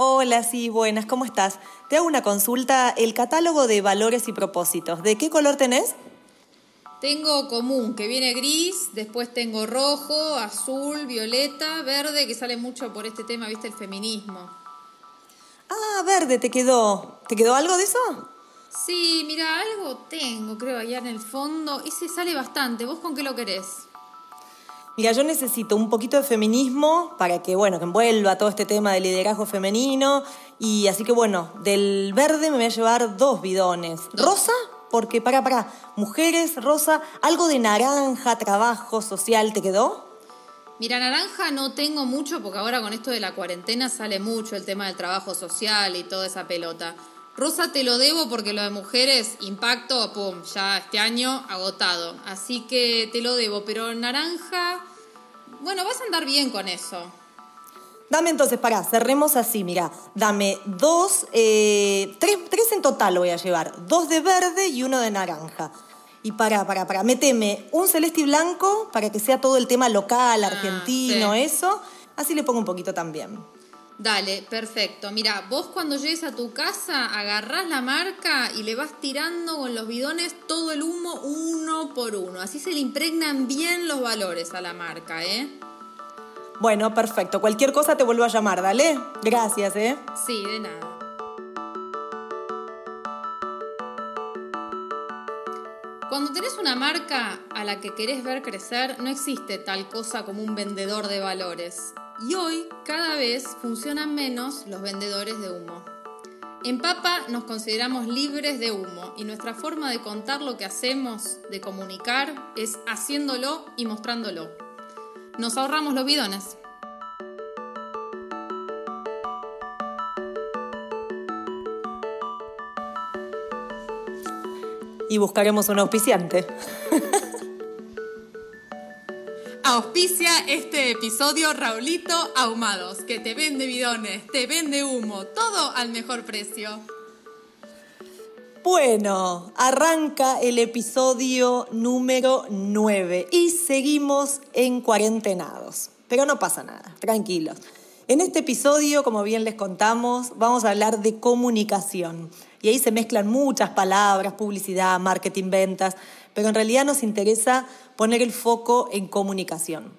Hola, sí, buenas, ¿cómo estás? Te hago una consulta, el catálogo de valores y propósitos, ¿de qué color tenés? Tengo común, que viene gris, después tengo rojo, azul, violeta, verde, que sale mucho por este tema, viste, el feminismo. Ah, verde, ¿te quedó? ¿Te quedó algo de eso? Sí, mira, algo tengo, creo, allá en el fondo. Ese sale bastante. ¿Vos con qué lo querés? Mira, yo necesito un poquito de feminismo para que, bueno, que envuelva todo este tema del liderazgo femenino. Y así que, bueno, del verde me voy a llevar dos bidones. ¿Rosa? Porque, para, para, mujeres, rosa, algo de naranja, trabajo social, ¿te quedó? Mira, naranja no tengo mucho porque ahora con esto de la cuarentena sale mucho el tema del trabajo social y toda esa pelota. Rosa te lo debo porque lo de mujeres, impacto, pum, ya este año agotado. Así que te lo debo, pero naranja, bueno, vas a andar bien con eso. Dame entonces, pará, cerremos así, mira. Dame dos, eh, tres, tres en total voy a llevar. Dos de verde y uno de naranja. Y para, para, para, meteme un celeste y blanco para que sea todo el tema local, Ah, argentino, sí. eso. Así le pongo un poquito también. Dale, perfecto. Mira, vos cuando llegues a tu casa agarrás la marca y le vas tirando con los bidones todo el humo uno por uno. Así se le impregnan bien los valores a la marca, ¿eh? Bueno, perfecto. Cualquier cosa te vuelvo a llamar, dale. Gracias, ¿eh? Sí, de nada. Cuando tenés una marca a la que querés ver crecer, no existe tal cosa como un vendedor de valores. Y hoy cada vez funcionan menos los vendedores de humo. En Papa nos consideramos libres de humo y nuestra forma de contar lo que hacemos, de comunicar, es haciéndolo y mostrándolo. Nos ahorramos los bidones. Y buscaremos un auspiciante. Auspicia este episodio Raulito Ahumados, que te vende bidones, te vende humo, todo al mejor precio. Bueno, arranca el episodio número 9 y seguimos en cuarentenados. Pero no pasa nada, tranquilos. En este episodio, como bien les contamos, vamos a hablar de comunicación. Y ahí se mezclan muchas palabras, publicidad, marketing, ventas, pero en realidad nos interesa poner el foco en comunicación.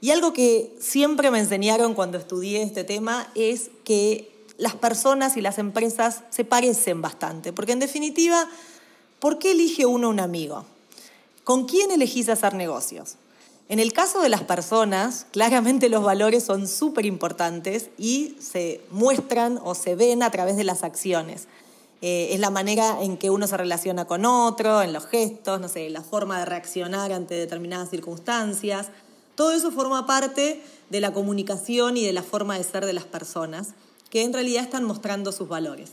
Y algo que siempre me enseñaron cuando estudié este tema es que las personas y las empresas se parecen bastante, porque en definitiva, ¿por qué elige uno un amigo? ¿Con quién elegís hacer negocios? En el caso de las personas, claramente los valores son súper importantes y se muestran o se ven a través de las acciones. Eh, es la manera en que uno se relaciona con otro, en los gestos, no sé, la forma de reaccionar ante determinadas circunstancias. Todo eso forma parte de la comunicación y de la forma de ser de las personas, que en realidad están mostrando sus valores.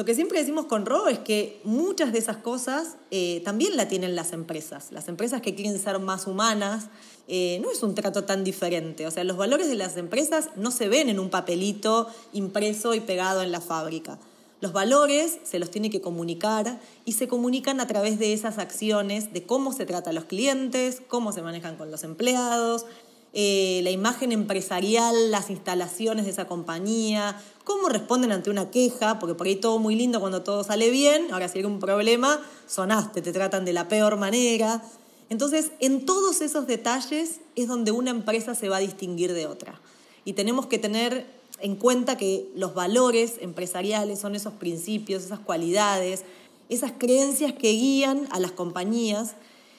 Lo que siempre decimos con Ro es que muchas de esas cosas eh, también la tienen las empresas. Las empresas que quieren ser más humanas, eh, no es un trato tan diferente. O sea, los valores de las empresas no se ven en un papelito impreso y pegado en la fábrica. Los valores se los tiene que comunicar y se comunican a través de esas acciones, de cómo se trata a los clientes, cómo se manejan con los empleados, eh, la imagen empresarial, las instalaciones de esa compañía, cómo responden ante una queja, porque por ahí todo muy lindo cuando todo sale bien, ahora si hay un problema, sonaste, te tratan de la peor manera. Entonces, en todos esos detalles es donde una empresa se va a distinguir de otra. Y tenemos que tener en cuenta que los valores empresariales son esos principios, esas cualidades, esas creencias que guían a las compañías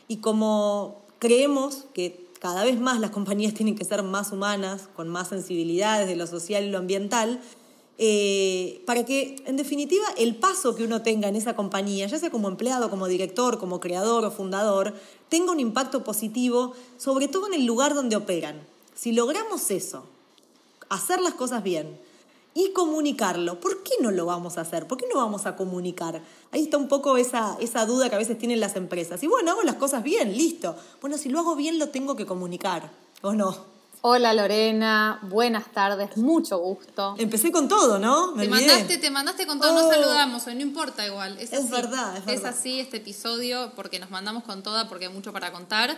y como creemos que cada vez más las compañías tienen que ser más humanas, con más sensibilidades de lo social y lo ambiental, eh, para que, en definitiva, el paso que uno tenga en esa compañía, ya sea como empleado, como director, como creador o fundador, tenga un impacto positivo, sobre todo en el lugar donde operan. Si logramos eso, hacer las cosas bien y comunicarlo, ¿por qué no lo vamos a hacer? ¿Por qué no vamos a comunicar? Ahí está un poco esa, esa duda que a veces tienen las empresas. Y bueno, hago las cosas bien, listo. Bueno, si lo hago bien, lo tengo que comunicar, ¿o no? Hola Lorena, buenas tardes, mucho gusto. Empecé con todo, ¿no? Me Te olvidé. mandaste, te mandaste con todo, no Oh. saludamos, hoy no importa igual. Es, Es así. verdad, es verdad. así este episodio porque nos mandamos con toda, porque hay mucho para contar.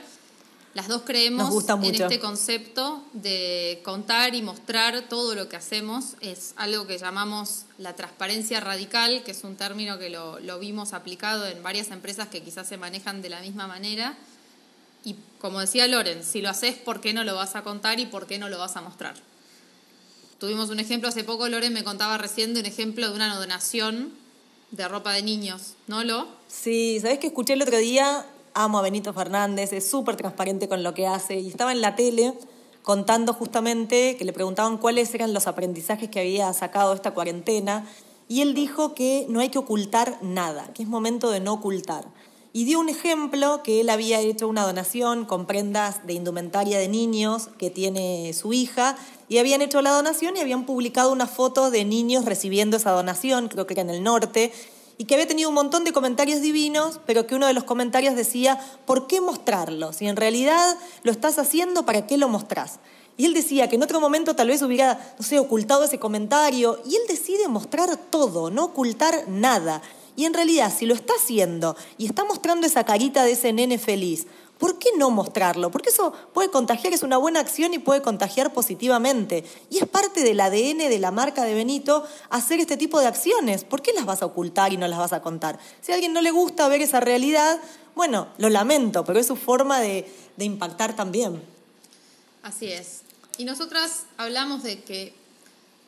Las dos creemos gusta en este concepto de contar y mostrar todo lo que hacemos. Es algo que llamamos la transparencia radical, que es un término que lo, lo vimos aplicado en varias empresas que quizás se manejan de la misma manera. Y como decía Loren, si lo haces, ¿por qué no lo vas a contar y por qué no lo vas a mostrar? Tuvimos un ejemplo hace poco, Loren me contaba recién de un ejemplo de una donación de ropa de niños, ¿no, Lo? Sí, ¿sabés que escuché el otro día? Amo a Benito Fernández, es súper transparente con lo que hace. Y estaba en la tele contando justamente que le preguntaban cuáles eran los aprendizajes que había sacado esta cuarentena. Y él dijo que no hay que ocultar nada, que es momento de no ocultar. Y dio un ejemplo que él había hecho una donación con prendas de indumentaria de niños que tiene su hija. Y habían hecho la donación y habían publicado una foto de niños recibiendo esa donación, creo que era en el norte, y que había tenido un montón de comentarios divinos, pero que uno de los comentarios decía, ¿por qué mostrarlo? Si en realidad lo estás haciendo, ¿para qué lo mostrás? Y él decía que en otro momento tal vez hubiera, no sé, ocultado ese comentario, y él decide mostrar todo, no ocultar nada. Y en realidad, si lo está haciendo y está mostrando esa carita de ese nene feliz, ¿por qué no mostrarlo? Porque eso puede contagiar, es una buena acción y puede contagiar positivamente. Y es parte del ADN de la marca de Benito hacer este tipo de acciones. ¿Por qué las vas a ocultar y no las vas a contar? Si a alguien no le gusta ver esa realidad, bueno, lo lamento, pero es su forma de, impactar también. Así es. Y nosotras hablamos de que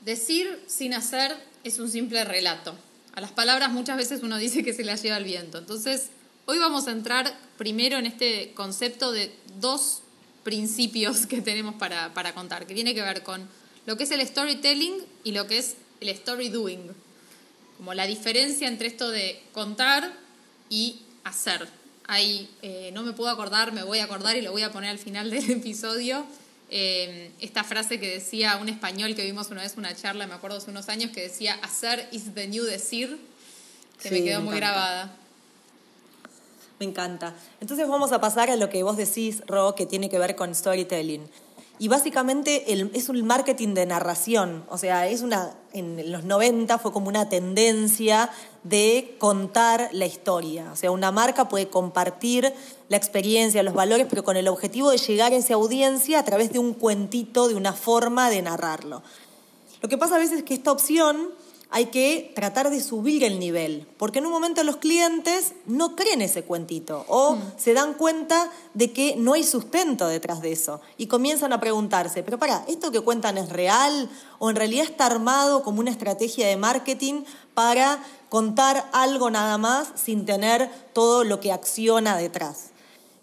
decir sin hacer es un simple relato. A las palabras muchas veces uno dice que se las lleva el viento. Entonces, hoy vamos a entrar primero en este concepto de dos principios que tenemos para, para contar, que tiene que ver con lo que es el storytelling y lo que es el story doing. Como la diferencia entre esto de contar y hacer. Ahí eh, no me puedo acordar, me voy a acordar y lo voy a poner al final del episodio. Eh, esta frase que decía un español que vimos una vez una charla, me acuerdo hace unos años, que decía hacer is the new decir, que me Sí, quedó me muy encanta. grabada. Me encanta. Entonces vamos a pasar a lo que vos decís, Ro, que tiene que ver con storytelling. Y básicamente es un marketing de narración. O sea, es una, en los 90 fue como una tendencia de contar la historia. O sea, una marca puede compartir la experiencia, los valores, pero con el objetivo de llegar a esa audiencia a través de un cuentito, de una forma de narrarlo. Lo que pasa a veces es que esta opción hay que tratar de subir el nivel, porque en un momento los clientes no creen ese cuentito o se dan cuenta de que no hay sustento detrás de eso y comienzan a preguntarse, pero para, ¿esto que cuentan es real o en realidad está armado como una estrategia de marketing para contar algo nada más sin tener todo lo que acciona detrás?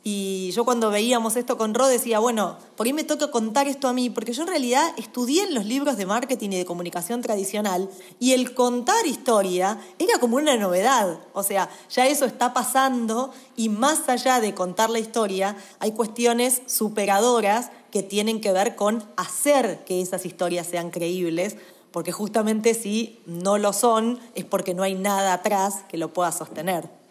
Y yo cuando veíamos esto con Ro decía, bueno, por ahí me toca contar esto a mí, porque yo en realidad estudié en los libros de marketing y de comunicación tradicional y el contar historia era como una novedad. O sea, ya eso está pasando y más allá de contar la historia, hay cuestiones superadoras que tienen que ver con hacer que esas historias sean creíbles, porque justamente si no lo son es porque no hay nada atrás que lo pueda sostener.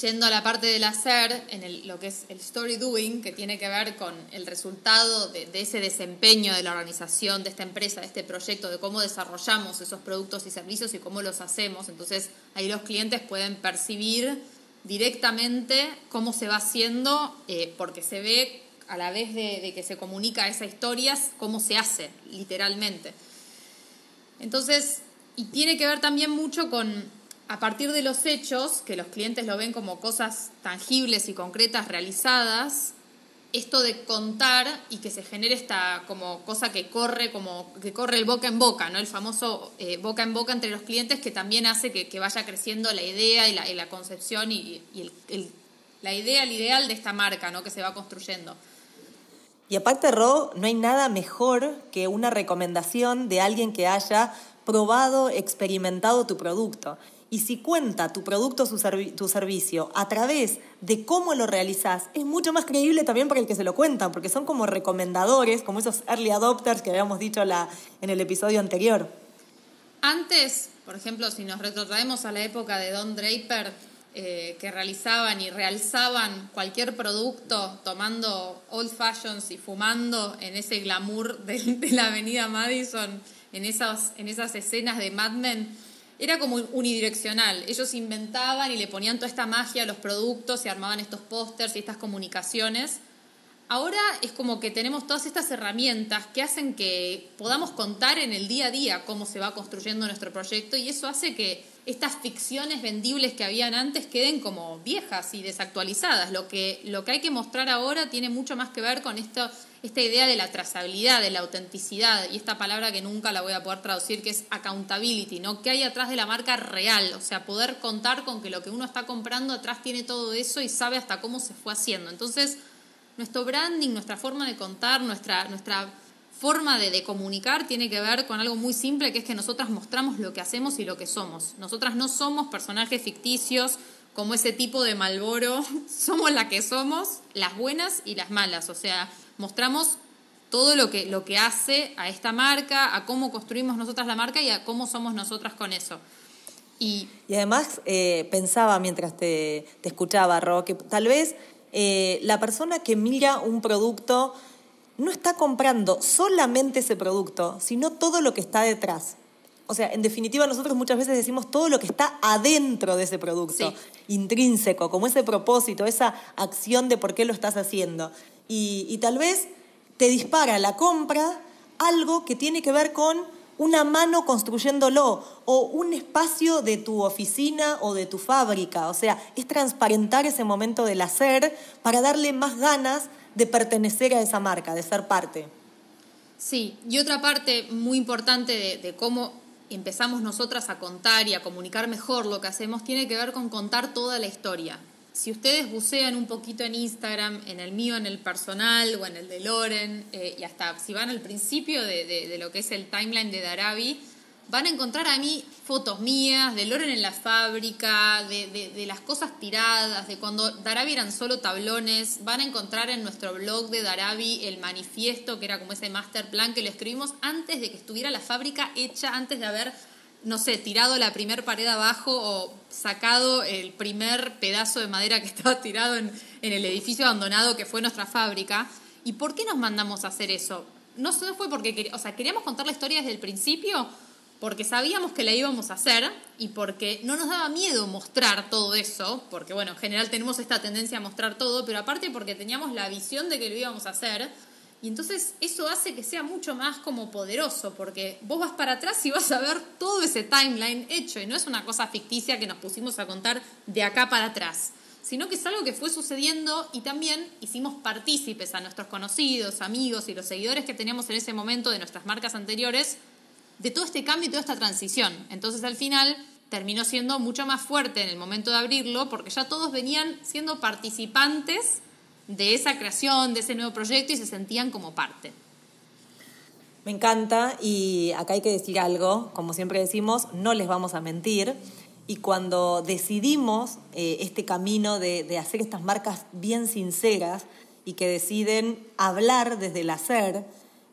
Yendo a la parte del hacer, en lo que es el story doing, que tiene que ver con el resultado de, de ese desempeño de la organización, de esta empresa, de este proyecto, de cómo desarrollamos esos productos y servicios y cómo los hacemos. Entonces, ahí los clientes pueden percibir directamente cómo se va haciendo, eh, porque se ve a la vez de, de que se comunica esa historia, cómo se hace, literalmente. Entonces, y tiene que ver también mucho con, a partir de los hechos, que los clientes lo ven como cosas tangibles y concretas realizadas, esto de contar y que se genere esta como cosa que corre, como que corre el boca en boca, ¿no? El famoso eh, boca en boca entre los clientes que también hace que, vaya creciendo la idea y la, concepción y, la idea, el ideal de esta marca, ¿no? Que se va construyendo. Y aparte, Ro, no hay nada mejor que una recomendación de alguien que haya probado, experimentado tu producto. Y si cuenta tu producto o tu servicio a través de cómo lo realizás, es mucho más creíble también para el que se lo cuenta, porque son como recomendadores, como esos early adopters que habíamos dicho en el episodio anterior. Antes, por ejemplo, si nos retrotraemos a la época de Don Draper, eh, que realizaban y realzaban cualquier producto tomando old fashions y fumando en ese glamour de, de la avenida Madison, en esas, en esas escenas de Mad Men, era como unidireccional. Ellos inventaban y le ponían toda esta magia a los productos y armaban estos pósters y estas comunicaciones ahora es como que tenemos todas estas herramientas que hacen que podamos contar en el día a día cómo se va construyendo nuestro proyecto y eso hace que estas ficciones vendibles que habían antes queden como viejas y desactualizadas. Lo que, lo que hay que mostrar ahora tiene mucho más que ver con esto, esta idea de la trazabilidad, de la autenticidad y esta palabra que nunca la voy a poder traducir que es accountability, ¿no? ¿Qué hay atrás de la marca real? O sea, poder contar con que lo que uno está comprando atrás tiene todo eso y sabe hasta cómo se fue haciendo. Entonces, nuestro branding, nuestra forma de contar, nuestra, nuestra forma de, comunicar tiene que ver con algo muy simple, que es que nosotras mostramos lo que hacemos y lo que somos. Nosotras no somos personajes ficticios como ese tipo de Malboro, somos la que somos, las buenas y las malas. O sea, mostramos todo lo que, lo que hace a esta marca, a cómo construimos nosotras la marca y a cómo somos nosotras con eso. Y, además eh, pensaba mientras te, escuchaba, Ro, que tal vez eh, la persona que mira un producto no está comprando solamente ese producto, sino todo lo que está detrás. O sea, en definitiva, nosotros muchas veces decimos todo lo que está adentro de ese producto, intrínseco, como ese propósito, esa acción de por qué lo estás haciendo. Y, y tal vez te dispara la compra algo que tiene que ver con una mano construyéndolo o un espacio de tu oficina o de tu fábrica. O sea, es transparentar ese momento del hacer para darle más ganas de pertenecer a esa marca, de ser parte. Sí, y otra parte muy importante de, cómo empezamos nosotras a contar y a comunicar mejor lo que hacemos tiene que ver con contar toda la historia. Si ustedes bucean un poquito en Instagram, en el mío, en el personal o en el de Loren, eh, y hasta si van al principio de, de, lo que es el timeline de Darabi, van a encontrar a mí fotos mías, de Loren en la fábrica, de, las cosas tiradas, de cuando Darabi eran solo tablones. Van a encontrar en nuestro blog de Darabi el manifiesto, que era como ese master plan que lo escribimos antes de que estuviera la fábrica hecha, antes de haber, no sé, tirado la primer pared abajo o sacado el primer pedazo de madera que estaba tirado en, el edificio abandonado que fue nuestra fábrica. ¿Y por qué nos mandamos a hacer eso? No fue porque, o sea, queríamos contar la historia desde el principio, porque sabíamos que la íbamos a hacer y porque no nos daba miedo mostrar todo eso, porque bueno, en general tenemos esta tendencia a mostrar todo, pero aparte porque teníamos la visión de que lo íbamos a hacer, y entonces eso hace que sea mucho más como poderoso, porque vos vas para atrás y vas a ver todo ese timeline hecho, y no es una cosa ficticia que nos pusimos a contar de acá para atrás, sino que es algo que fue sucediendo y también hicimos partícipes a nuestros conocidos, amigos y los seguidores que teníamos en ese momento de nuestras marcas anteriores, de todo este cambio y toda esta transición. Entonces al final terminó siendo mucho más fuerte en el momento de abrirlo porque ya todos venían siendo participantes de esa creación, de ese nuevo proyecto y se sentían como parte. Me encanta y acá hay que decir algo, como siempre decimos, no les vamos a mentir. Y cuando decidimos eh, este camino de, de hacer estas marcas bien sinceras y que deciden hablar desde el hacer,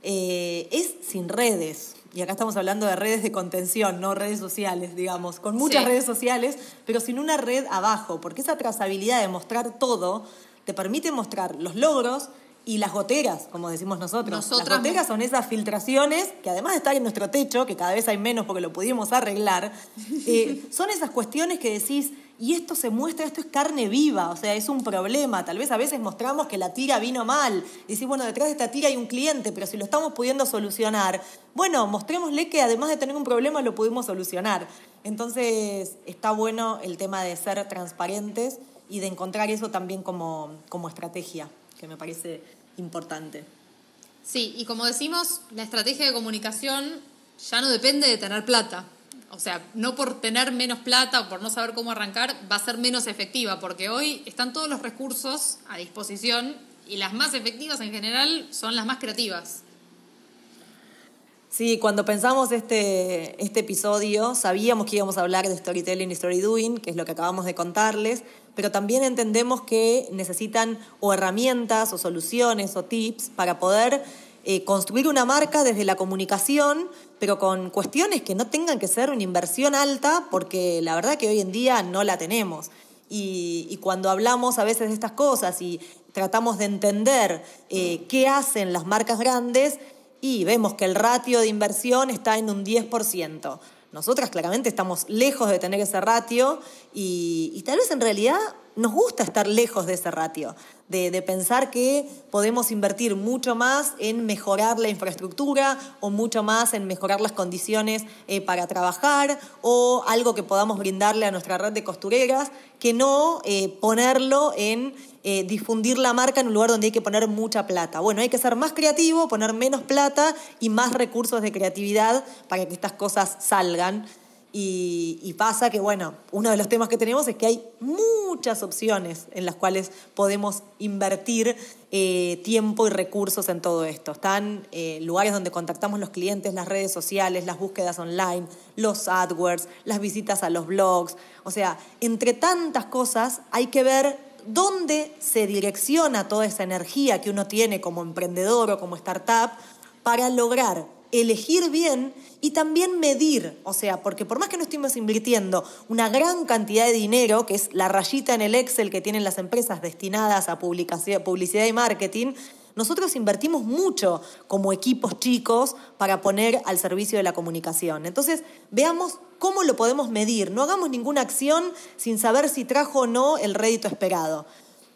eh, es sin redes. Y acá estamos hablando de redes de contención, no redes sociales, digamos, con muchas redes sociales, pero sin una red abajo, porque esa trazabilidad de mostrar todo te permite mostrar los logros y las goteras, como decimos nosotros. las goteras son esas filtraciones que además de estar en nuestro techo, que cada vez hay menos porque lo pudimos arreglar, eh, son esas cuestiones que decís, y esto se muestra, esto es carne viva, o sea, es un problema. Tal vez a veces mostramos que la tira vino mal. Y decís, bueno, detrás de esta tira hay un cliente, pero si lo estamos pudiendo solucionar, bueno, mostrémosle que además de tener un problema lo pudimos solucionar. Entonces, está bueno el tema de ser transparentes y de encontrar eso también como, como estrategia, que me parece importante. Sí, y como decimos, la estrategia de comunicación ya no depende de tener plata o sea, no por tener menos plata o por no saber cómo arrancar, va a ser menos efectiva, porque hoy están todos los recursos a disposición y las más efectivas en general son las más creativas. Sí, cuando pensamos este, este episodio sabíamos que íbamos a hablar de storytelling y story doing, que es lo que acabamos de contarles, pero también entendemos que necesitan o herramientas o soluciones o tips para poder eh, construir una marca desde la comunicación, pero con cuestiones que no tengan que ser una inversión alta, porque la verdad que hoy en día no la tenemos. Y, cuando hablamos a veces de estas cosas y tratamos de entender eh, qué hacen las marcas grandes, y vemos que el ratio de inversión está en un 10%. Nosotras claramente estamos lejos de tener ese ratio y, y tal vez en realidad nos gusta estar lejos de ese ratio, de, pensar que podemos invertir mucho más en mejorar la infraestructura o mucho más en mejorar las condiciones eh, para trabajar o algo que podamos brindarle a nuestra red de costureras, que no eh, ponerlo en eh, difundir la marca en un lugar donde hay que poner mucha plata. Bueno, hay que ser más creativo, poner menos plata y más recursos de creatividad para que estas cosas salgan. Y, pasa que, bueno, uno de los temas que tenemos es que hay muchas opciones en las cuales podemos invertir eh, tiempo y recursos en todo esto. Están eh, lugares donde contactamos los clientes, las redes sociales, las búsquedas online, los AdWords, las visitas a los blogs. O sea, entre tantas cosas hay que ver dónde se direcciona toda esa energía que uno tiene como emprendedor o como startup para lograr elegir bien y también medir, o sea, porque por más que no estemos invirtiendo una gran cantidad de dinero, que es la rayita en el Excel que tienen las empresas destinadas a publicidad y marketing, nosotros invertimos mucho como equipos chicos para poner al servicio de la comunicación. Entonces, veamos cómo lo podemos medir. No hagamos ninguna acción sin saber si trajo o no el rédito esperado.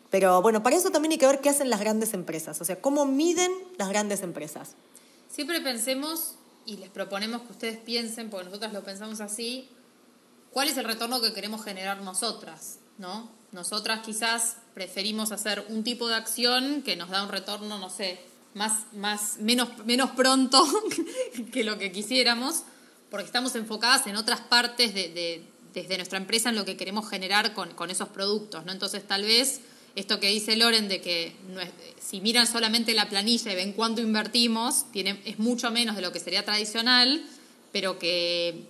Pero bueno, para eso también hay que ver qué hacen las grandes empresas, o sea, cómo miden las grandes empresas. Siempre pensemos y les proponemos que ustedes piensen, porque nosotras lo pensamos así, cuál es el retorno que queremos generar nosotras, ¿no? Nosotras quizás preferimos hacer un tipo de acción que nos da un retorno, no sé, más, más, menos, menos pronto que lo que quisiéramos, porque estamos enfocadas en otras partes de, desde nuestra empresa en lo que queremos generar con, con esos productos, ¿no? Entonces tal vez esto que dice Loren de que si miran solamente la planilla y ven cuánto invertimos, es mucho menos de lo que sería tradicional, pero que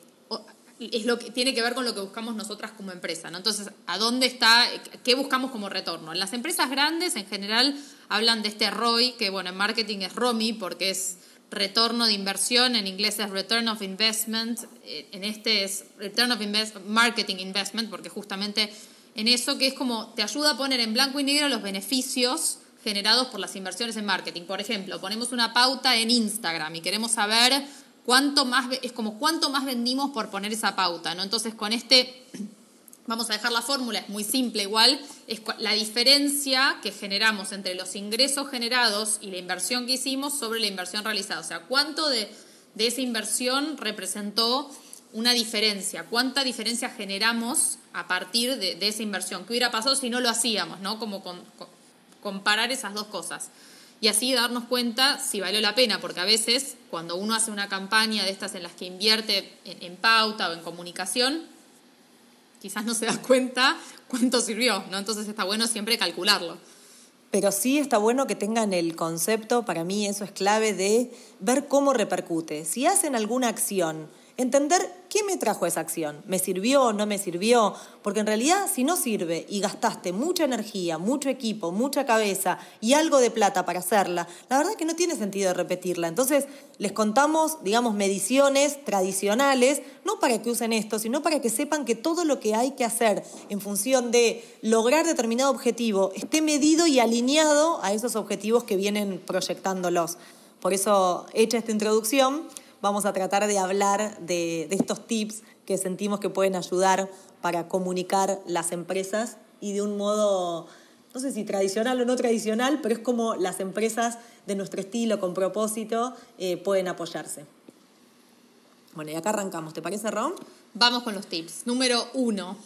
es lo que tiene que ver con lo que buscamos nosotras como empresa, ¿no? Entonces, ¿a dónde está, qué buscamos como retorno? Las empresas grandes, en general, hablan de este ROI, que bueno, en marketing es ROMI, porque es retorno de inversión, en inglés es Return of Investment, eh, en este es Return of Invest Marketing Investment, porque justamente en eso que es como te ayuda a poner en blanco y negro los beneficios generados por las inversiones en marketing. Por ejemplo, ponemos una pauta en Instagram y queremos saber cuánto más, es como cuánto más vendimos por poner esa pauta, ¿no? Entonces con este, vamos a dejar la fórmula, es muy simple igual, es la diferencia que generamos entre los ingresos generados y la inversión que hicimos sobre la inversión realizada. O sea, cuánto de, de esa inversión representó una diferencia, cuánta diferencia generamos a partir de, esa inversión, qué hubiera pasado si no lo hacíamos, ¿no? Como comparar esas dos cosas. Y así darnos cuenta si valió la pena, porque a veces cuando uno hace una campaña de estas en las que invierte en, pauta o en comunicación, quizás no se da cuenta cuánto sirvió, ¿no? Entonces está bueno siempre calcularlo. Pero sí está bueno que tengan el concepto, para mí eso es clave, de ver cómo repercute. Si hacen alguna acción entender qué me trajo esa acción, me sirvió, no me sirvió, porque en realidad si no sirve y gastaste mucha energía, mucho equipo, mucha cabeza y algo de plata para hacerla, la verdad es que no tiene sentido repetirla. Entonces les contamos, digamos, mediciones tradicionales, no para que usen esto, sino para que sepan que todo lo que hay que hacer en función de lograr determinado objetivo esté medido y alineado a esos objetivos que vienen proyectándolos. Por eso, hecha esta introducción, vamos a tratar de hablar de, estos tips que sentimos que pueden ayudar para comunicar las empresas y de un modo, no sé si tradicional o no tradicional, pero es como las empresas de nuestro estilo, con propósito, eh, pueden apoyarse. Bueno, y acá arrancamos, ¿te parece, Ron? Vamos con los tips. Número uno.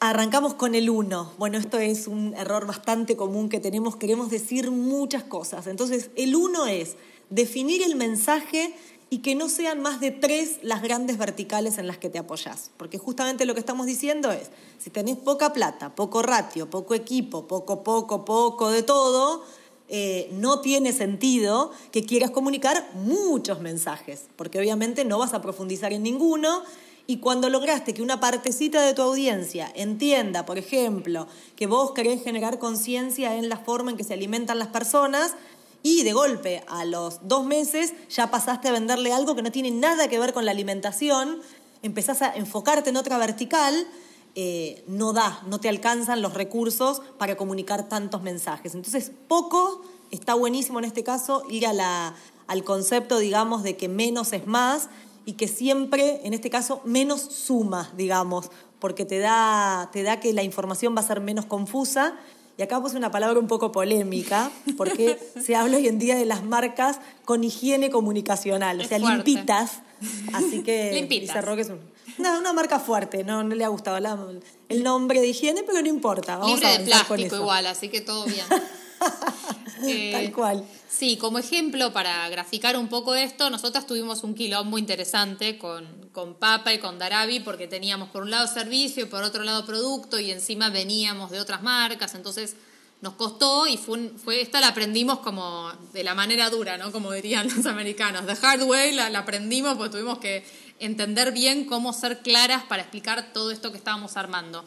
Arrancamos con el uno. Bueno, esto es un error bastante común que tenemos. Queremos decir muchas cosas. Entonces, el uno es definir el mensaje y que no sean más de tres las grandes verticales en las que te apoyas. Porque justamente lo que estamos diciendo es, si tenés poca plata, poco ratio, poco equipo, poco, poco, poco de todo, eh, no tiene sentido que quieras comunicar muchos mensajes, porque obviamente no vas a profundizar en ninguno. Y cuando lograste que una partecita de tu audiencia entienda, por ejemplo, que vos querés generar conciencia en la forma en que se alimentan las personas, y de golpe a los dos meses ya pasaste a venderle algo que no tiene nada que ver con la alimentación, empezás a enfocarte en otra vertical, eh, no da, no te alcanzan los recursos para comunicar tantos mensajes. Entonces, poco está buenísimo en este caso ir a al concepto, digamos, de que menos es más y que siempre, en este caso, menos suma, digamos, porque te da, te da que la información va a ser menos confusa. Y acá puse una palabra un poco polémica, porque se habla hoy en día de las marcas con higiene comunicacional, o sea, limpitas. Así que limpitas. dice Roque es un, no, una marca fuerte, no, no le ha gustado la, el nombre de higiene, pero no importa. Vamos Libre a de avanzar con plástico eso. igual, así que todo bien. Eh, Tal cual. Sí, como ejemplo, para graficar un poco esto, nosotras tuvimos un quilombo interesante con, con Papa y con Darabi, porque teníamos por un lado servicio y por otro lado producto, y encima veníamos de otras marcas, entonces nos costó y fue, un- fue esta la aprendimos como de la manera dura, ¿no? Como dirían los americanos. The hard way la, la aprendimos porque tuvimos que entender bien cómo ser claras para explicar todo esto que estábamos armando.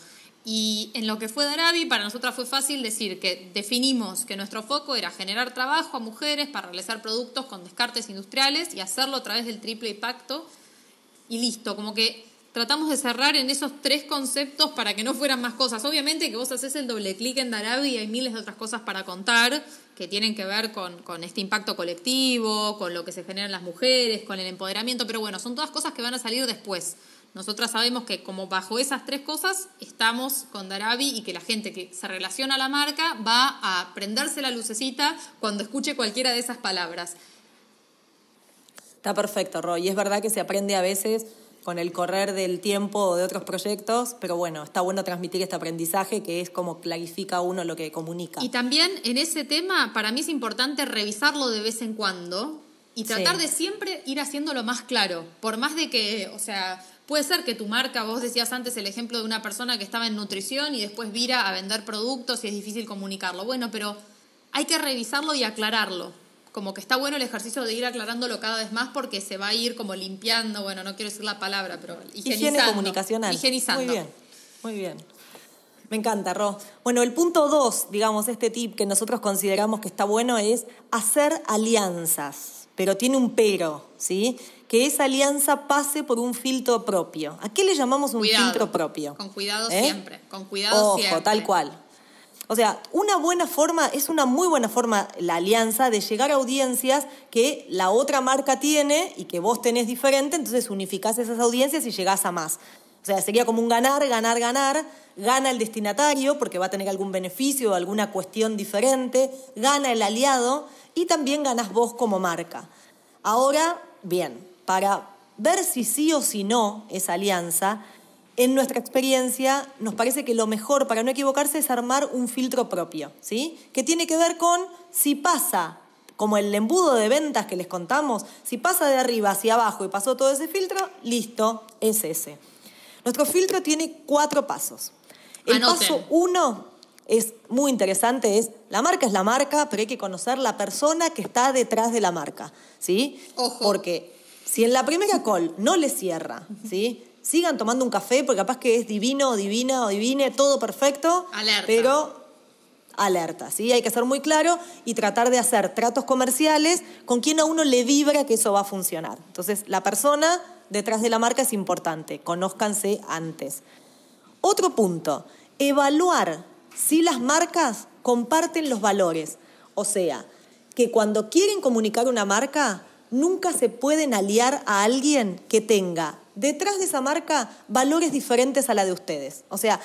Y en lo que fue Darabi, para nosotras fue fácil decir que definimos que nuestro foco era generar trabajo a mujeres para realizar productos con descartes industriales y hacerlo a través del triple impacto. Y listo, como que tratamos de cerrar en esos tres conceptos para que no fueran más cosas. Obviamente que vos haces el doble clic en Darabi y hay miles de otras cosas para contar que tienen que ver con, con este impacto colectivo, con lo que se generan las mujeres, con el empoderamiento, pero bueno, son todas cosas que van a salir después. Nosotras sabemos que como bajo esas tres cosas estamos con Darabi y que la gente que se relaciona a la marca va a prenderse la lucecita cuando escuche cualquiera de esas palabras. Está perfecto, Roy. Y es verdad que se aprende a veces con el correr del tiempo o de otros proyectos, pero bueno, está bueno transmitir este aprendizaje que es como clarifica uno lo que comunica. Y también en ese tema, para mí es importante revisarlo de vez en cuando y tratar Sí. de siempre ir haciéndolo más claro. Por más de que, o sea, puede ser que tu marca, vos decías antes el ejemplo de una persona que estaba en nutrición y después vira a vender productos y es difícil comunicarlo. Bueno, pero hay que revisarlo y aclararlo. Como que está bueno el ejercicio de ir aclarándolo cada vez más porque se va a ir como limpiando, bueno, no quiero decir la palabra, pero higienizando. Higiene comunicacional. Higienizando. Muy bien, muy bien. Me encanta, Ro. Bueno, el punto dos, digamos, este tip que nosotros consideramos que está bueno es hacer alianzas, pero tiene un pero, ¿sí? Que esa alianza pase por un filtro propio. ¿A qué le llamamos un Cuidado. filtro propio? Con cuidado ¿Eh? siempre. Con cuidado Ojo, siempre. tal cual. O sea, una buena forma, es una muy buena forma la alianza de llegar a audiencias que la otra marca tiene y que vos tenés diferente, entonces unificás esas audiencias y llegás a más. O sea, sería como un ganar, ganar, ganar. Gana el destinatario porque va a tener algún beneficio o alguna cuestión diferente. Gana el aliado y también ganás vos como marca. Ahora, bien, para ver si sí o si no esa alianza, en nuestra experiencia nos parece que lo mejor para no equivocarse es armar un filtro propio, ¿sí? Que tiene que ver con si pasa, como el embudo de ventas que les contamos, si pasa de arriba hacia abajo y pasó todo ese filtro, listo, es ese. Nuestro filtro tiene cuatro pasos. El Anoten. paso uno es muy interesante, es la marca es la marca, pero hay que conocer la persona que está detrás de la marca, ¿sí? Ojo. Porque si en la primera call no le cierra, ¿sí? Sigan tomando un café porque capaz que es divino o divina o divine, todo perfecto, Alerta. pero alerta, ¿sí? Hay que ser muy claro y tratar de hacer tratos comerciales con quien a uno le vibra que eso va a funcionar. Entonces, la persona detrás de la marca es importante, conózcanse antes. Otro punto, evaluar si las marcas comparten los valores. O sea, que cuando quieren comunicar una marca, nunca se pueden aliar a alguien que tenga detrás de esa marca valores diferentes a la de ustedes. O sea,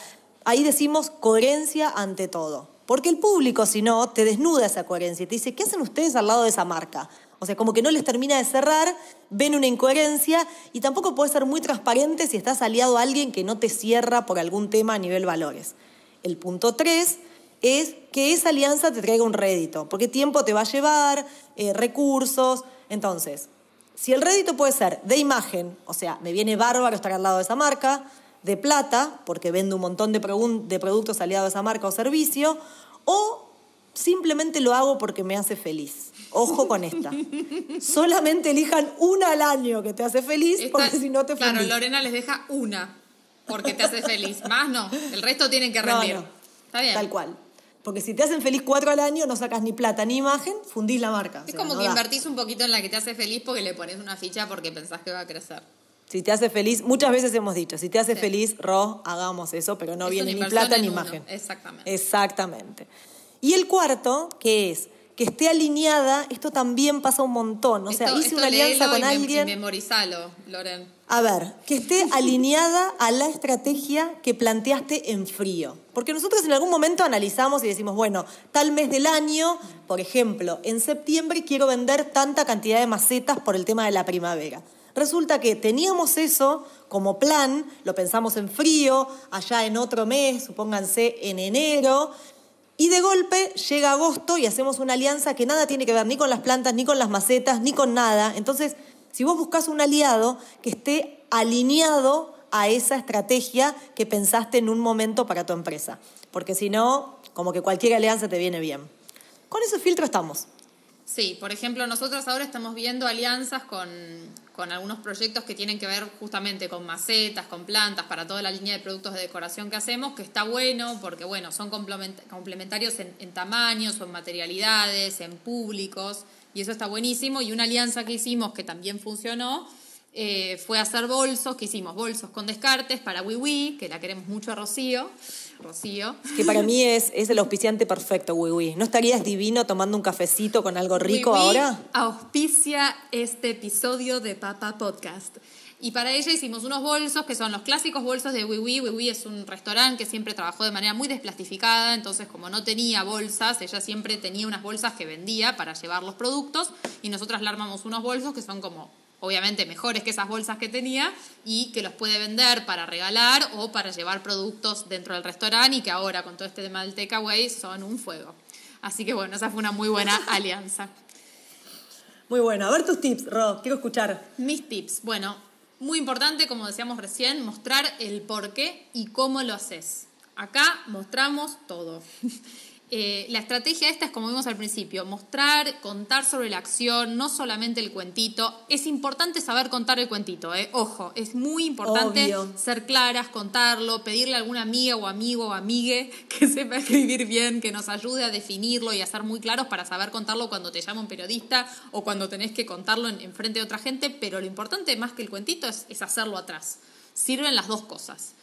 ahí decimos coherencia ante todo. Porque el público, si no, te desnuda esa coherencia y te dice, ¿qué hacen ustedes al lado de esa marca? O sea, como que no les termina de cerrar, ven una incoherencia y tampoco puedes ser muy transparente si estás aliado a alguien que no te cierra por algún tema a nivel valores. El punto tres es que esa alianza te traiga un rédito, porque tiempo te va a llevar, eh, recursos. Entonces, si el rédito puede ser de imagen, o sea, me viene bárbaro estar al lado de esa marca, de plata, porque vendo un montón de, de productos aliados a esa marca o servicio, o simplemente lo hago porque me hace feliz. Ojo con esta. Solamente elijan una al año que te hace feliz, Esta- porque si no te Claro, fundís. Lorena les deja una porque te hace feliz. Más no. El resto tienen que rendir. no. Está bien. Tal cual. Porque si te hacen feliz cuatro al año, no sacas ni plata ni imagen, fundís la marca. O Es sea, como no que da. invertís un poquito en la que te hace feliz porque le pones una ficha porque pensás que va a crecer. Si te hace feliz, muchas veces hemos dicho, si te hace Sí. feliz, Ro, hagamos eso, pero no Es viene ni plata ni uno. imagen. Exactamente. Exactamente. Y el cuarto, que es que esté alineada, esto también pasa un montón. O sea, Esto- hice esto una alianza con y alguien. Y memorizalo, Loren. A ver, que esté alineada a la estrategia que planteaste en frío. Porque nosotros en algún momento analizamos y decimos, bueno, tal mes del año, por ejemplo, en septiembre quiero vender tanta cantidad de macetas por el tema de la primavera. Resulta que teníamos eso como plan, lo pensamos en frío, allá en otro mes, supónganse en enero, y de golpe llega agosto y hacemos una alianza que nada tiene que ver ni con las plantas, ni con las macetas, ni con nada. Entonces, si vos buscas un aliado que esté alineado a esa estrategia que pensaste en un momento para tu empresa. Porque si no, como que cualquier alianza te viene bien. Con ese filtro estamos. Sí, por ejemplo, nosotros ahora estamos viendo alianzas con, con algunos proyectos que tienen que ver justamente con macetas, con plantas, para toda la línea de productos de decoración que hacemos, que está bueno porque, bueno, son complement- complementarios en, en tamaños en materialidades, en públicos, y eso está buenísimo. Y una alianza que hicimos que también funcionó eh, fue hacer bolsos, que hicimos bolsos con descartes para WiWi, que la queremos mucho a Rocío. Rocío. Que para mí es, es el auspiciante perfecto, Wiwi. ¿No estarías divino tomando un cafecito con algo rico Wiwi ahora? Auspicia este episodio de Papa Podcast. Y para ella hicimos unos bolsos que son los clásicos bolsos de Wiwi. Wiwi es un restaurante que siempre trabajó de manera muy desplastificada, entonces como no tenía bolsas, ella siempre tenía unas bolsas que vendía para llevar los productos y nosotras le armamos unos bolsos que son como obviamente mejores que esas bolsas que tenía y que los puede vender para regalar o para llevar productos dentro del restaurante y que ahora con todo este tema del takeaway son un fuego. Así que bueno, esa fue una muy buena alianza. Muy bueno. A ver tus tips, Ro. Quiero escuchar. Mis tips. Bueno, muy importante, como decíamos recién, mostrar el por qué y cómo lo haces. Acá mostramos todo. Eh, la estrategia esta es como vimos al principio, mostrar, contar sobre la acción, no solamente el cuentito. Es importante saber contar el cuentito, ¿eh? ojo, es muy importante Obvio. ser claras, contarlo, pedirle a alguna amiga o amigo o amigue que sepa escribir bien, que nos ayude a definirlo y a ser muy claros para saber contarlo cuando te llama un periodista o cuando tenés que contarlo en, en frente de otra gente, pero lo importante más que el cuentito es, es hacerlo atrás. Sirven las dos cosas.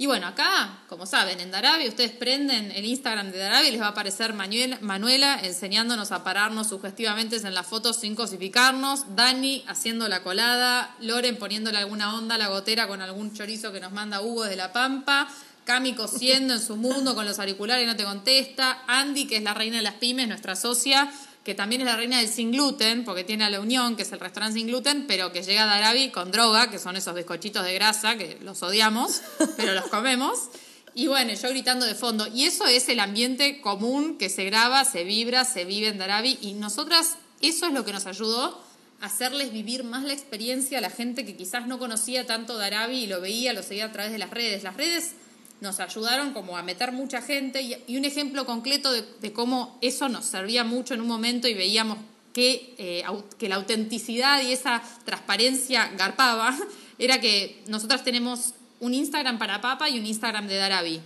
Y bueno, acá, como saben, en Darabi, ustedes prenden el Instagram de Darabi y les va a aparecer Manuela, enseñándonos a pararnos sugestivamente en las fotos sin cosificarnos, Dani haciendo la colada, Loren poniéndole alguna onda a la gotera con algún chorizo que nos manda Hugo de La Pampa, Cami cosiendo en su mundo con los auriculares y no te contesta, Andy, que es la reina de las pymes, nuestra socia, que también es la reina del sin gluten, porque tiene a La Unión, que es el restaurante sin gluten, pero que llega a Darabi con droga, que son esos bizcochitos de grasa, que los odiamos, pero los comemos. Y bueno, yo gritando de fondo. Y eso es el ambiente común que se graba, se vibra, se vive en Darabi. Y nosotras, eso es lo que nos ayudó a hacerles vivir más la experiencia a la gente que quizás no conocía tanto Darabi y lo veía, lo seguía a través de las redes. Las redes nos ayudaron como a meter mucha gente y, y un ejemplo concreto de, de cómo eso nos servía mucho en un momento y veíamos que, eh, la autenticidad y esa transparencia garpaba, era que nosotras tenemos un Instagram para Papa y un Instagram de Darabi.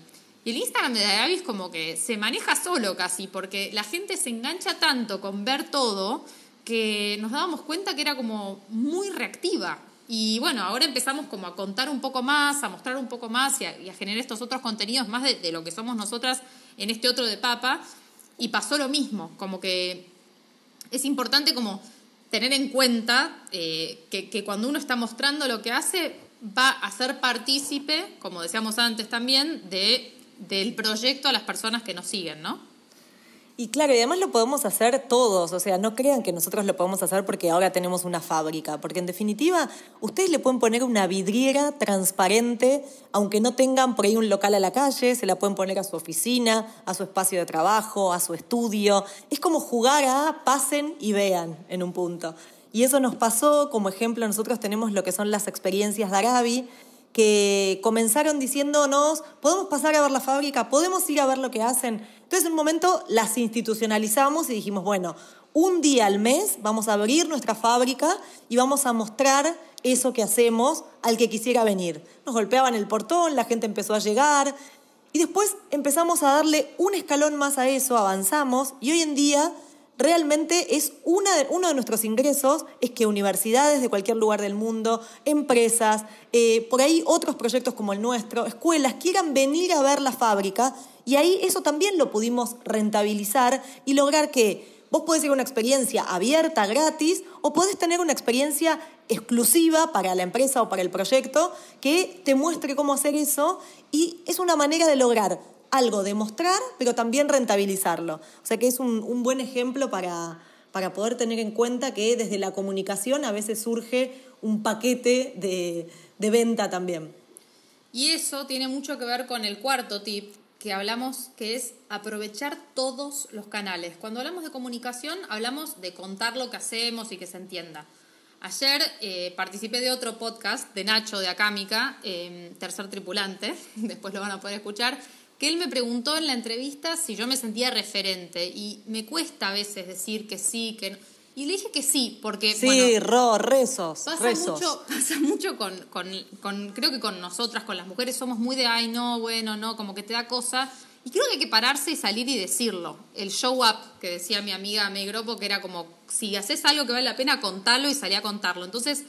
Y el Instagram de Darabi es como que se maneja solo casi, porque la gente se engancha tanto con ver todo que nos dábamos cuenta que era como muy reactiva. Y bueno, ahora empezamos como a contar un poco más, a mostrar un poco más y a, generar estos otros contenidos más de, lo que somos nosotras en este otro de Papa. Y pasó lo mismo, como que es importante como tener en cuenta eh, que, que cuando uno está mostrando lo que hace, va a ser partícipe, como decíamos antes también, de, del proyecto a las personas que nos siguen, ¿no? Y claro, y además lo podemos hacer todos, o sea, no crean que nosotros lo podemos hacer porque ahora tenemos una fábrica, porque en definitiva ustedes le pueden poner una vidriera transparente, aunque no tengan por ahí un local a la calle, se la pueden poner a su oficina, a su espacio de trabajo, a su estudio. Es como jugar a pasen y vean en un punto. Y eso nos pasó, como ejemplo, nosotros tenemos lo que son las experiencias de Arabi, que comenzaron diciéndonos, podemos pasar a ver la fábrica, podemos ir a ver lo que hacen. Entonces en un momento las institucionalizamos y dijimos, bueno, un día al mes vamos a abrir nuestra fábrica y vamos a mostrar eso que hacemos al que quisiera venir. Nos golpeaban el portón, la gente empezó a llegar y después empezamos a darle un escalón más a eso, avanzamos y hoy en día realmente es una de, uno de nuestros ingresos es que universidades de cualquier lugar del mundo, empresas, eh, por ahí otros proyectos como el nuestro, escuelas, quieran venir a ver la fábrica y ahí eso también lo pudimos rentabilizar y lograr que Vos podés ir a una experiencia abierta, gratis, o podés tener una experiencia exclusiva para la empresa o para el proyecto que te muestre cómo hacer eso y es una manera de lograr algo, demostrar, pero también rentabilizarlo. O sea que es un, buen ejemplo para, para poder tener en cuenta que desde la comunicación a veces surge un paquete de, de venta también. Y eso tiene mucho que ver con el cuarto tip, que hablamos que es aprovechar todos los canales. Cuando hablamos de comunicación, hablamos de contar lo que hacemos y que se entienda. Ayer eh, participé de otro podcast de Nacho de Acámica, em, Tercer Tripulante, después lo van a poder escuchar, que él me preguntó en la entrevista si yo me sentía referente y me cuesta a veces decir que sí, que no. Y le dije que sí, porque. Sí, ro, rezos. Pasa mucho, pasa mucho con, con, Creo que con nosotras, con las mujeres, somos muy de ay, no, bueno, no, como que te da cosa. Y creo que hay que pararse y salir y decirlo. El show up, que decía mi amiga May Gropo, que era como, si haces algo que vale la pena, contalo y salí a contarlo. Entonces,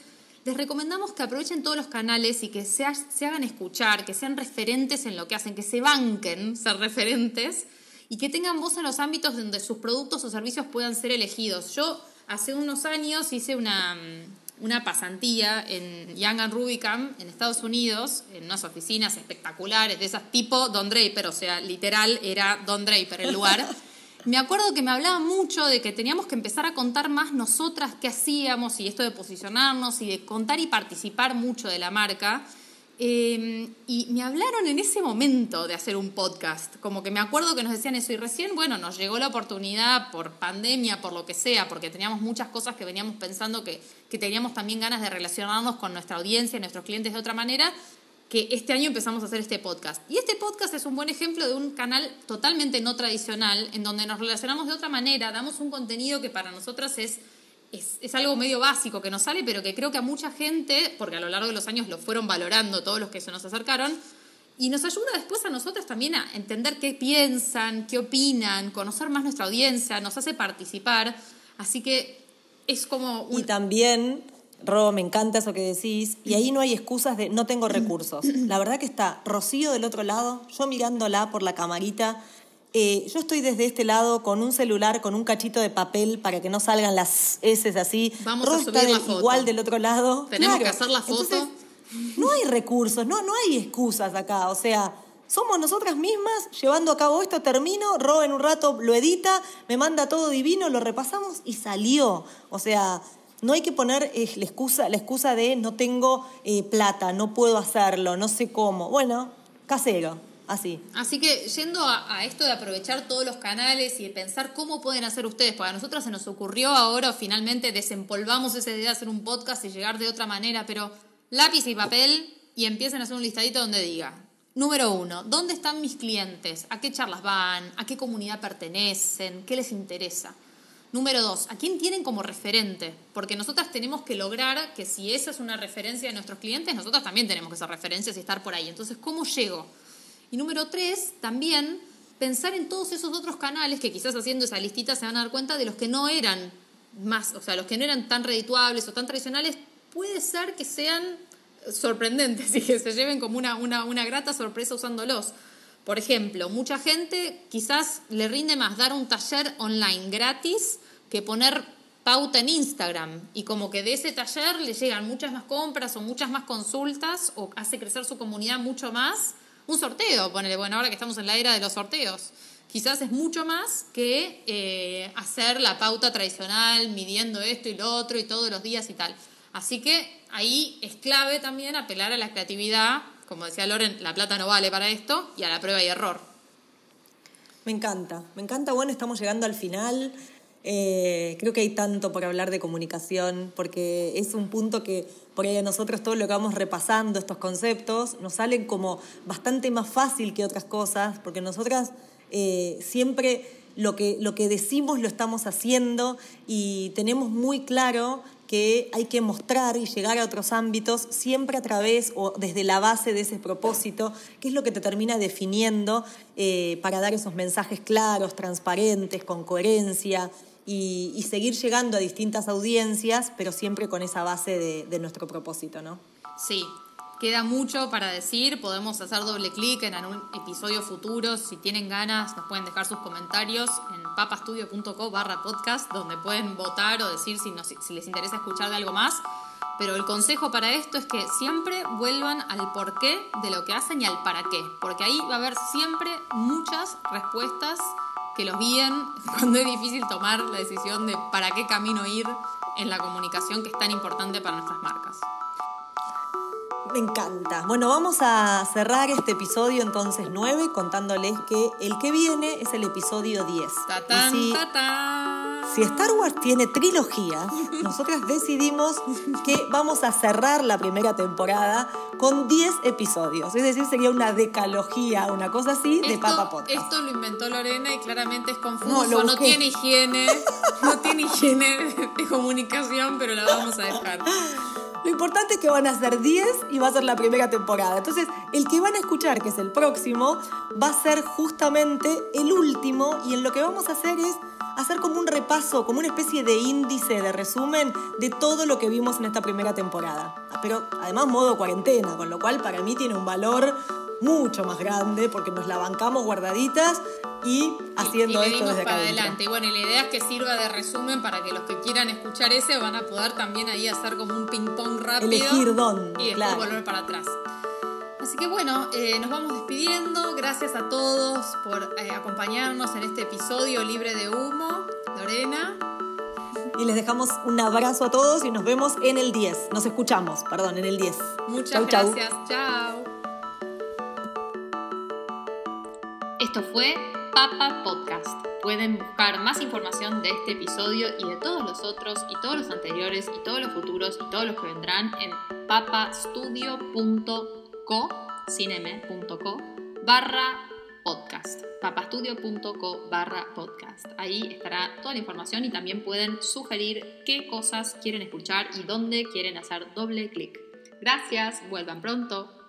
les recomendamos que aprovechen todos los canales y que se, se hagan escuchar, que sean referentes en lo que hacen, que se banquen ser referentes y que tengan voz en los ámbitos donde sus productos o servicios puedan ser elegidos. Yo hace unos años hice una, una pasantía en Young and Rubicam en Estados Unidos, en unas oficinas espectaculares, de esas tipo Don Draper, o sea, literal era Don Draper el lugar. me acuerdo que me hablaba mucho de que teníamos que empezar a contar más nosotras qué hacíamos y esto de posicionarnos y de contar y participar mucho de la marca. Em, y me hablaron en ese momento de hacer un podcast, como que me acuerdo que nos decían eso y recién, bueno, nos llegó la oportunidad por pandemia, por lo que sea, porque teníamos muchas cosas que veníamos pensando que, que teníamos también ganas de relacionarnos con nuestra audiencia, nuestros clientes de otra manera, que este año empezamos a hacer este podcast. Y este podcast es un buen ejemplo de un canal totalmente no tradicional, en donde nos relacionamos de otra manera, damos un contenido que para nosotras es es, algo medio básico que nos sale, pero que creo que a mucha gente, porque a lo largo de los años lo fueron valorando todos los que se nos acercaron, y nos ayuda después a nosotras también a entender qué piensan, qué opinan, conocer más nuestra audiencia, nos hace participar. Así que es como... Y también, Ro, me encanta eso que decís, y ahí no hay excusas de no tengo recursos. La verdad que está Rocío del otro lado, yo mirándola por la camarita, eh, yo estoy desde este lado con un celular, con un cachito de papel para que no salgan las S así. Vamos a subir la foto. igual del otro lado. Tenemos que hacer la foto. no hay recursos, no, no hay excusas acá. O sea, somos nosotras mismas llevando a cabo esto, termino, Ro en un rato lo edita, me manda todo divino, lo repasamos y salió. O sea, no hay que poner eh, la, excusa, la excusa de no tengo eh, plata, no puedo hacerlo, no sé cómo. Bueno, casero. Así. Así que yendo a, esto de aprovechar todos los canales y de pensar cómo pueden hacer ustedes, porque a nosotros se nos ocurrió ahora finalmente desempolvamos esa idea de hacer un podcast y llegar de otra manera, pero lápiz y papel y empiecen a hacer un listadito donde diga, número uno, ¿dónde están mis clientes? ¿A qué charlas van? ¿A qué comunidad pertenecen? ¿Qué les interesa? Número dos, ¿a quién tienen como referente? Porque nosotras tenemos que lograr que si esa es una referencia de nuestros clientes, nosotras también tenemos que ser referencias y estar por ahí. Entonces, ¿cómo llego? Y número tres, también pensar en todos esos otros canales que quizás haciendo esa listita se van a dar cuenta de los que no eran más, o sea, los que no eran tan redituables o tan tradicionales, puede ser que sean sorprendentes y que se lleven como una, una, una grata sorpresa usándolos. Por ejemplo, mucha gente quizás le rinde más dar un taller online gratis que poner pauta en Instagram y como que de ese taller le llegan muchas más compras o muchas más consultas o hace crecer su comunidad mucho más un sorteo, ponele, bueno, ahora que estamos en la era de los sorteos, quizás es mucho más que eh, hacer la pauta tradicional, midiendo esto y lo otro y todos los días y tal. Así que ahí es clave también apelar a la creatividad, como decía Loren, la plata no vale para esto, y a la prueba y error. Me encanta, me encanta, bueno, estamos llegando al final. Eh, creo que hay tanto por hablar de comunicación, porque es un punto que por ahí a nosotros todo lo que vamos repasando, estos conceptos, nos salen como bastante más fácil que otras cosas, porque nosotras eh, siempre lo que, lo que decimos lo estamos haciendo y tenemos muy claro que hay que mostrar y llegar a otros ámbitos siempre a través o desde la base de ese propósito, que es lo que te termina definiendo eh, para dar esos mensajes claros, transparentes, con coherencia y, seguir llegando a distintas audiencias, pero siempre con esa base de, de nuestro propósito, ¿no? Sí, queda mucho para decir, podemos hacer doble clic en algún episodio futuro, si tienen ganas nos pueden dejar sus comentarios en papastudio.co barra podcast, donde pueden votar o decir si, si les interesa escuchar de algo más. Pero el consejo para esto es que siempre vuelvan al porqué de lo que hacen y al para qué, porque ahí va a haber siempre muchas respuestas que los guíen cuando es difícil tomar la decisión de para qué camino ir en la comunicación que es tan importante para nuestras marcas. Me encanta. Bueno, vamos a cerrar este episodio entonces 9 contándoles que el que viene es el episodio 10. si, si Star Wars tiene trilogía, nosotras decidimos que vamos a cerrar la primera temporada con 10 episodios. Es decir, sería una decalogía, una cosa así, de Papa Podcast. Esto lo inventó Lorena y claramente es confuso. No, no tiene higiene, no tiene higiene de comunicación, pero la vamos a dejar. Lo importante es que van a ser 10 y va a ser la primera temporada. Entonces, el que van a escuchar, que es el próximo, va a ser justamente el último y en lo que vamos a hacer es hacer como un repaso, como una especie de índice, de resumen de todo lo que vimos en esta primera temporada. Pero además modo cuarentena, con lo cual para mí tiene un valor mucho más grande porque nos la bancamos guardaditas y haciendo esto desde para adelante. Y bueno, la idea es que sirva de resumen para que los que quieran escuchar ese van a poder también ahí hacer como un ping-pong rápido. Elegir dónde. Y después volver para atrás. Así que bueno, eh, nos vamos despidiendo. Gracias a todos por eh, acompañarnos en este episodio libre de humo. Lorena. Y les dejamos un abrazo a todos y nos vemos en el 10. Nos escuchamos, perdón, en el 10. Muchas gracias. Chao. Esto fue Papa Podcast. Pueden buscar más información de este episodio y de todos los otros y todos los anteriores y todos los futuros y todos los que vendrán en papastudio.co, cineme.co, barra podcast. papastudio.co barra podcast. Ahí estará toda la información y también pueden sugerir qué cosas quieren escuchar y dónde quieren hacer doble clic. Gracias, vuelvan pronto.